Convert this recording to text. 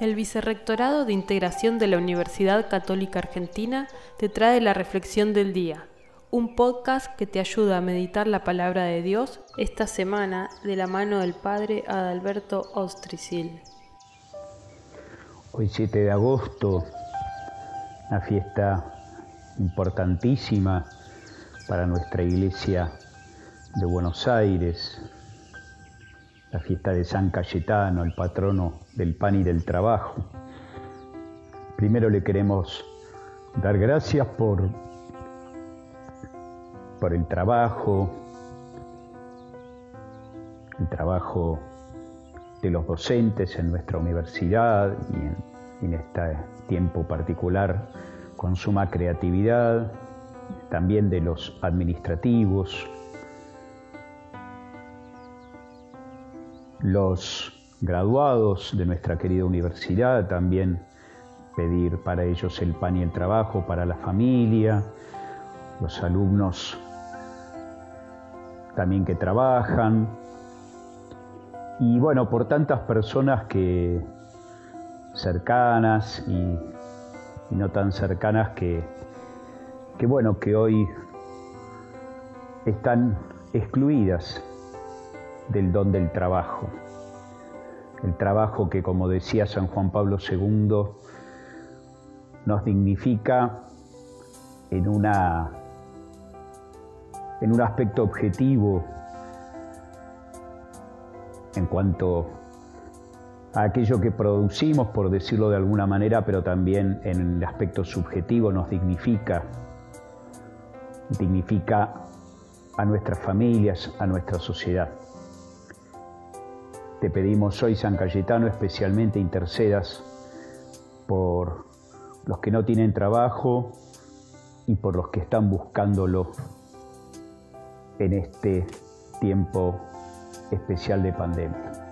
El Vicerrectorado de Integración de la Universidad Católica Argentina te trae la Reflexión del Día, un podcast que te ayuda a meditar la palabra de Dios esta semana de la mano del Padre Adalberto Ostricil. Hoy 7 de agosto, una fiesta importantísima para nuestra iglesia de Buenos Aires, la fiesta de San Cayetano, el patrono del pan y del trabajo. Primero le queremos dar gracias por, por el trabajo, el trabajo de los docentes en nuestra universidad y en, en este tiempo particular con suma creatividad, también de los administrativos, los graduados de nuestra querida universidad, también pedir para ellos el pan y el trabajo, para la familia, los alumnos también que trabajan, y bueno, por tantas personas que cercanas y, no tan cercanas que, que bueno, que hoy están excluidas del don del trabajo. El trabajo que, como decía San Juan Pablo II, nos dignifica en, una, en un aspecto objetivo en cuanto a aquello que producimos, por decirlo de alguna manera, pero también en el aspecto subjetivo nos dignifica, dignifica a nuestras familias, a nuestra sociedad. Te pedimos hoy, San Cayetano, especialmente intercedas por los que no tienen trabajo y por los que están buscándolo en este tiempo especial de pandemia.